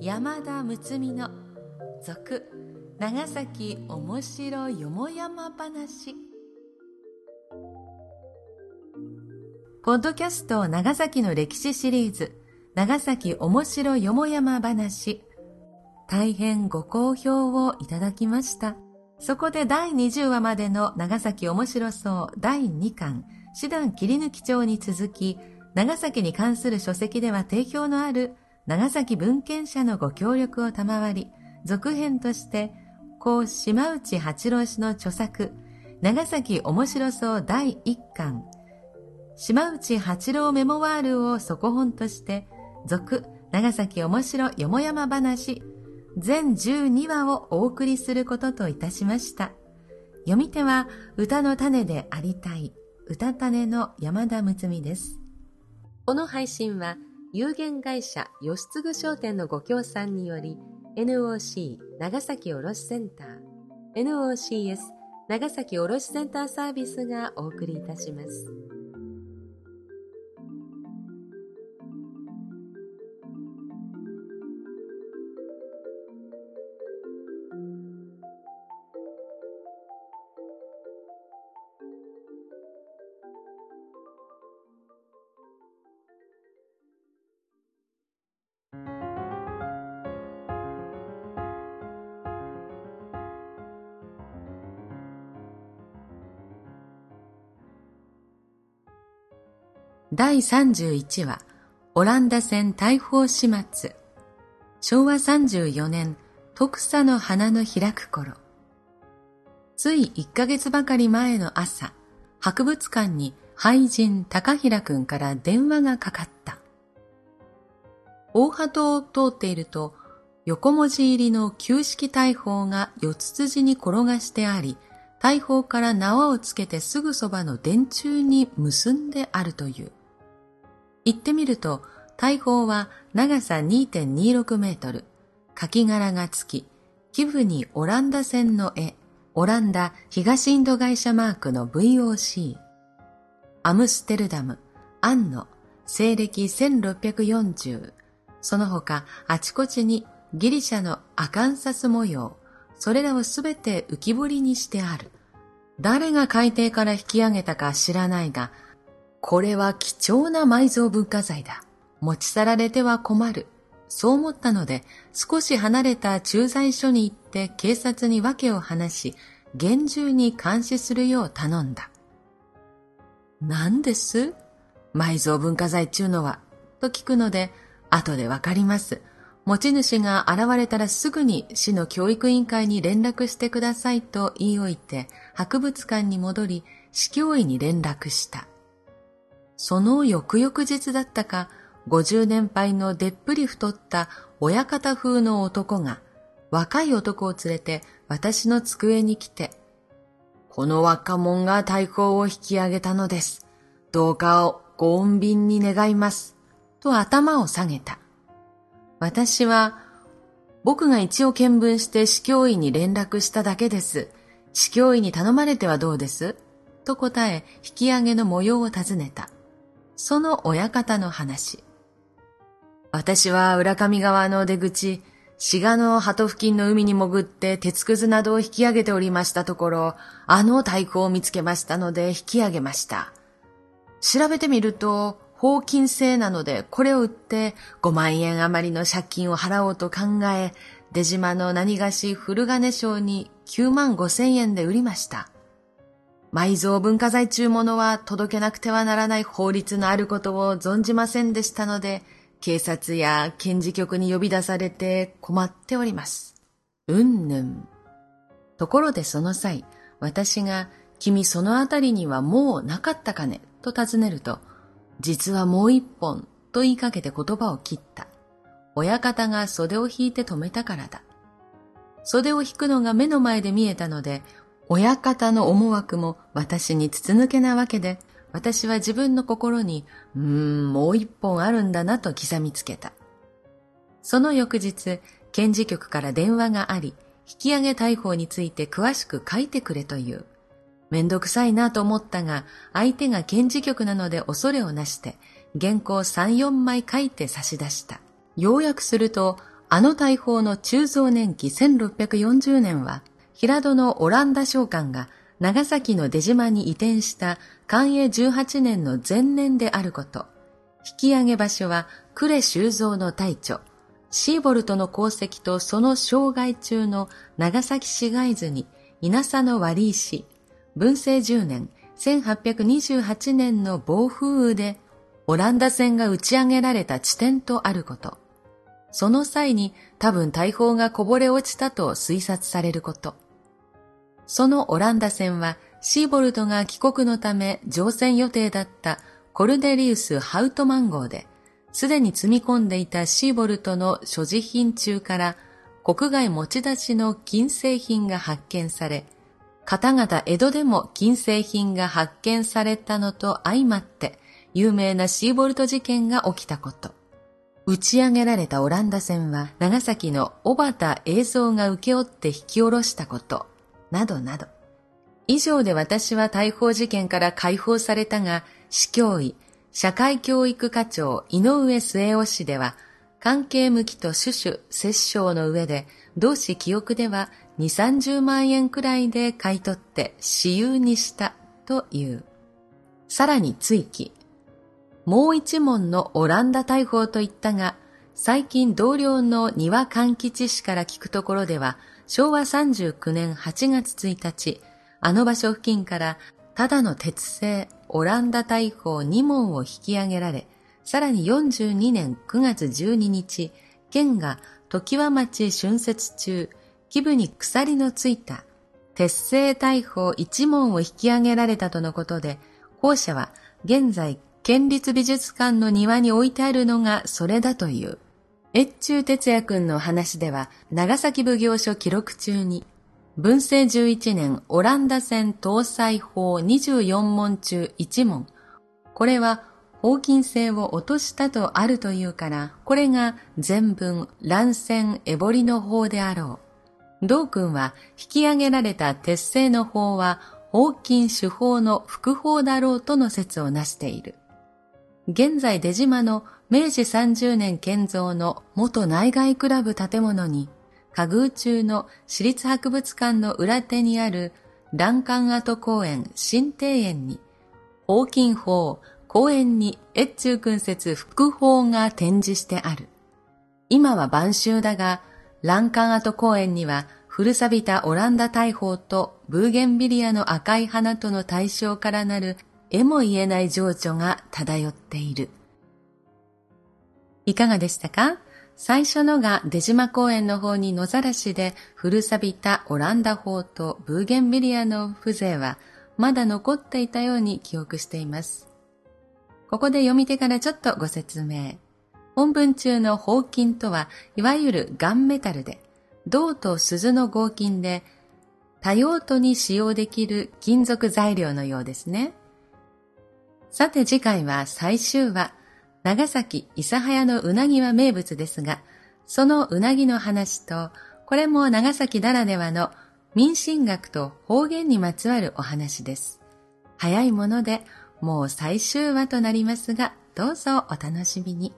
山田睦美の続長崎おもしろよもやま話。ポッドキャスト長崎の歴史シリーズ長崎おもしろよもやま話。大変ご好評をいただきました。そこで第20話までの長崎おもしろそう第2巻。師団切り抜き帳に続き長崎に関する書籍では定評のある長崎文献者のご協力を賜り、続編として、高島内八郎氏の著作、長崎面白そう第一巻、島内八郎メモワールを底本として、続、長崎面白よもやま話、全12話をお送りすることといたしました。読み手は歌の種でありたい、歌種の山田睦美です。この配信は、有限会社吉継商店のご協賛により NOC 長崎卸センター NOCS 長崎卸センターサービスがお送りいたします。第31話、オランダ戦大砲始末。昭和34年、徳佐の花の開く頃。つい1ヶ月ばかり前の朝、博物館に俳人高平くんから電話がかかった。大鳩を通っていると、横文字入りの旧式大砲が四つ辻に転がしてあり、大砲から縄をつけてすぐそばの電柱に結んであるという。行ってみると、大砲は長さ2.26メートル、書き柄が付き、基部にオランダ船の絵、オランダ東インド会社マークの VOC、アムステルダム、アンノ、西暦1640、その他あちこちにギリシャのアカンサス模様、それらをすべて浮き彫りにしてある。誰が海底から引き上げたか知らないが、これは貴重な埋蔵文化財だ。持ち去られては困る。そう思ったので、少し離れた駐在所に行って警察に訳を話し、厳重に監視するよう頼んだ。何です？埋蔵文化財中のは、と聞くので、後でわかります。持ち主が現れたらすぐに市の教育委員会に連絡してくださいと言い置いて、博物館に戻り、市教委に連絡した。その翌々日だったか、50年配のでっぷり太った親方風の男が、若い男を連れて私の机に来て、この若者が太鼓を引き上げたのです。どうかをご穏便に願います。と頭を下げた。私は、僕が一応見聞して司教医に連絡しただけです。司教医に頼まれてはどうです？と答え、引き上げの模様を尋ねた。その親方の話。私は浦上川の出口、滋賀の鳩付近の海に潜って鉄くずなどを引き上げておりましたところ、あの太鼓を見つけましたので引き上げました。調べてみると、法金制なのでこれを売って5万円余りの借金を払おうと考え、出島の何がし古金賞に9万5千円で売りました。埋蔵文化財中物は届けなくてはならない法律のあることを存じませんでしたので、警察や検事局に呼び出されて困っております。うんぬん。ところでその際、私が、君そのあたりにはもうなかったかね？と尋ねると、実はもう一本と言いかけて言葉を切った。親方が袖を引いて止めたからだ。袖を引くのが目の前で見えたので、親方の思惑も私に筒抜けなわけで、私は自分の心に、うーん、もう一本あるんだなと刻みつけた。その翌日、検事局から電話があり、引き上げ逮捕について詳しく書いてくれという。めんどくさいなと思ったが、相手が検事局なので恐れをなして、原稿3、4枚書いて差し出した。要約すると、あの大砲の鋳造年期1640年は、平戸のオランダ商館が長崎の出島に移転した寛永18年の前年であること。引き上げ場所は呉修造の大著、シーボルトの功績とその生涯中の長崎市街図に稲佐の割石、文政10年、1828年の暴風雨でオランダ船が打ち上げられた地点とあること。その際に多分大砲がこぼれ落ちたと推察されること。そのオランダ船はシーボルトが帰国のため乗船予定だったコルデリウス・ハウトマン号で、すでに積み込んでいたシーボルトの所持品中から国外持ち出しの金製品が発見され、方々江戸でも金製品が発見されたのと相まって、有名なシーボルト事件が起きたこと。打ち上げられたオランダ船は長崎の小畑映像が受け負って引き下ろしたこと、などなど。以上で私は逮捕事件から解放されたが、市教委、社会教育課長井上末雄氏では、関係向きと種々折衝の上で、同志記憶では2、30万円くらいで買い取って私有にしたという。さらに追記。もう一問のオランダ大砲といったが、最近同僚の庭勘吉氏から聞くところでは、昭和39年8月1日、あの場所付近からただの鉄製オランダ大砲2門を引き上げられ、さらに42年9月12日、県が時和町春節中、基部に鎖のついた鉄製大砲1門を引き上げられたとのことで、校舎は現在県立美術館の庭に置いてあるのがそれだという。越中哲也くんの話では、長崎奉行所記録中に、文政11年オランダ船搭載法24問中1問。これは、法金性を落としたとあるというから、これが全文乱戦エボリの法であろう。道君は引き上げられた鉄製の法は法金手法の副法だろうとの説をなしている。現在出島の明治30年建造の元内外クラブ建物に、下宮中の私立博物館の裏手にある欄干跡公園新庭園に、大金法、公園に越中君説副法が展示してある。今は晩秋だが、欄干跡公園には古錆びたオランダ大砲とブーゲンビリアの赤い花との対象からなるえも言えない情緒が漂っている。いかがでしたか？最初のが出島公園の方に野ざらしで古錆びたオランダ法とブーゲンビリアの風情はまだ残っていたように記憶しています。ここで読み手からちょっとご説明。本文中の合金とは、いわゆるガンメタルで、銅と鈴の合金で、多用途に使用できる金属材料のようですね。さて次回は最終話、長崎諫早のうなぎは名物ですが、そのうなぎの話と、これも長崎ならではの民進学と方言にまつわるお話です。早いものでもう最終話となりますが、どうぞお楽しみに。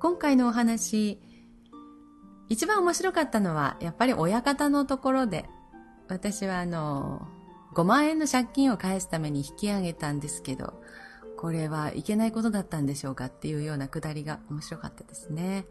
今回のお話、一番面白かったのは、やっぱり親方のところで、私はあの、5万円の借金を返すために引き上げたんですけど、これはいけないことだったんでしょうかっていうようなくだりが面白かったですね。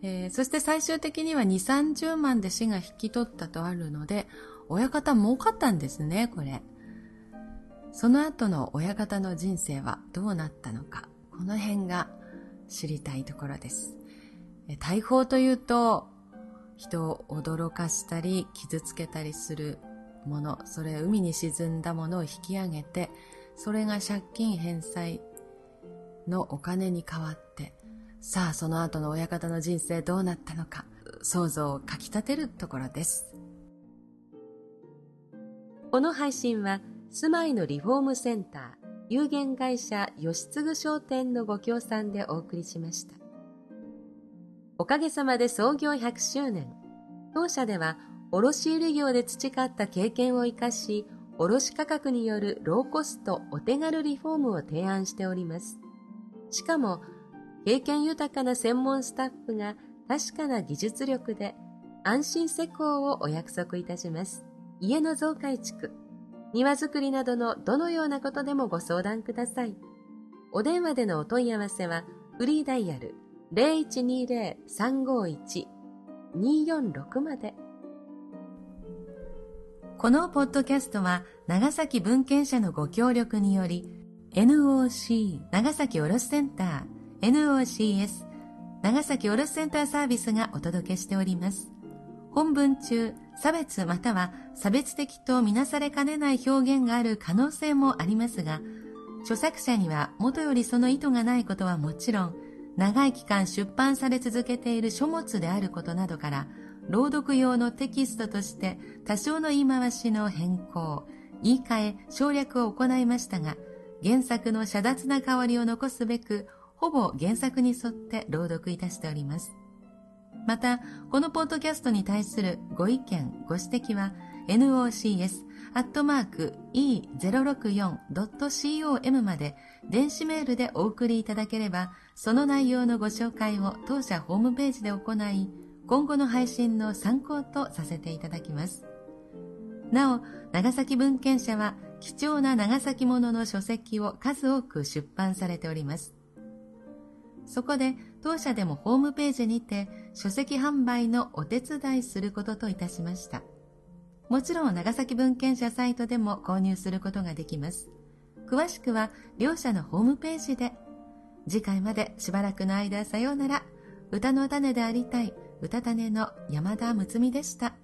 えー、そして最終的には2、30万で死が引き取ったとあるので、親方儲かったんですね、これ。その後の親方の人生はどうなったのか、この辺が知りたいところです。大砲というと、人を驚かしたり傷つけたりするもの、それ海に沈んだものを引き上げて、それが借金返済のお金に変わって、さあその後の親方の人生どうなったのか、想像をかき立てるところです。この配信は、住まいのリフォームセンター、有限会社吉継商店のご協賛でお送りしました。おかげさまで創業100周年。当社では卸売業で培った経験を生かし、卸価格によるローコストお手軽リフォームを提案しております。しかも、経験豊かな専門スタッフが確かな技術力で安心施工をお約束いたします。家の増改築、庭作りなどのどのようなことでもご相談ください。お電話でのお問い合わせは、フリーダイヤル0120-351-246まで。このポッドキャストは長崎文献社のご協力により NOC 長崎卸センター NOCS 長崎卸センターサービスがお届けしております。本文中、差別または差別的とみなされかねない表現がある可能性もありますが、著作者には元よりその意図がないことはもちろん、長い期間出版され続けている書物であることなどから、朗読用のテキストとして多少の言い回しの変更、言い換え、省略を行いましたが、原作の遮奪な香りを残すべく、ほぼ原作に沿って朗読いたしております。また、このポッドキャストに対するご意見、ご指摘は、nocs.e064.com まで電子メールでお送りいただければ、その内容のご紹介を当社ホームページで行い、今後の配信の参考とさせていただきます。なお、長崎文献社は貴重な長崎ものの書籍を数多く出版されております。そこで当社でもホームページにて書籍販売のお手伝いすることといたしました。もちろん長崎文献社サイトでも購入することができます。詳しくは両社のホームページで。次回までしばらくの間さようなら。歌の種でありたい歌種の山田睦美でした。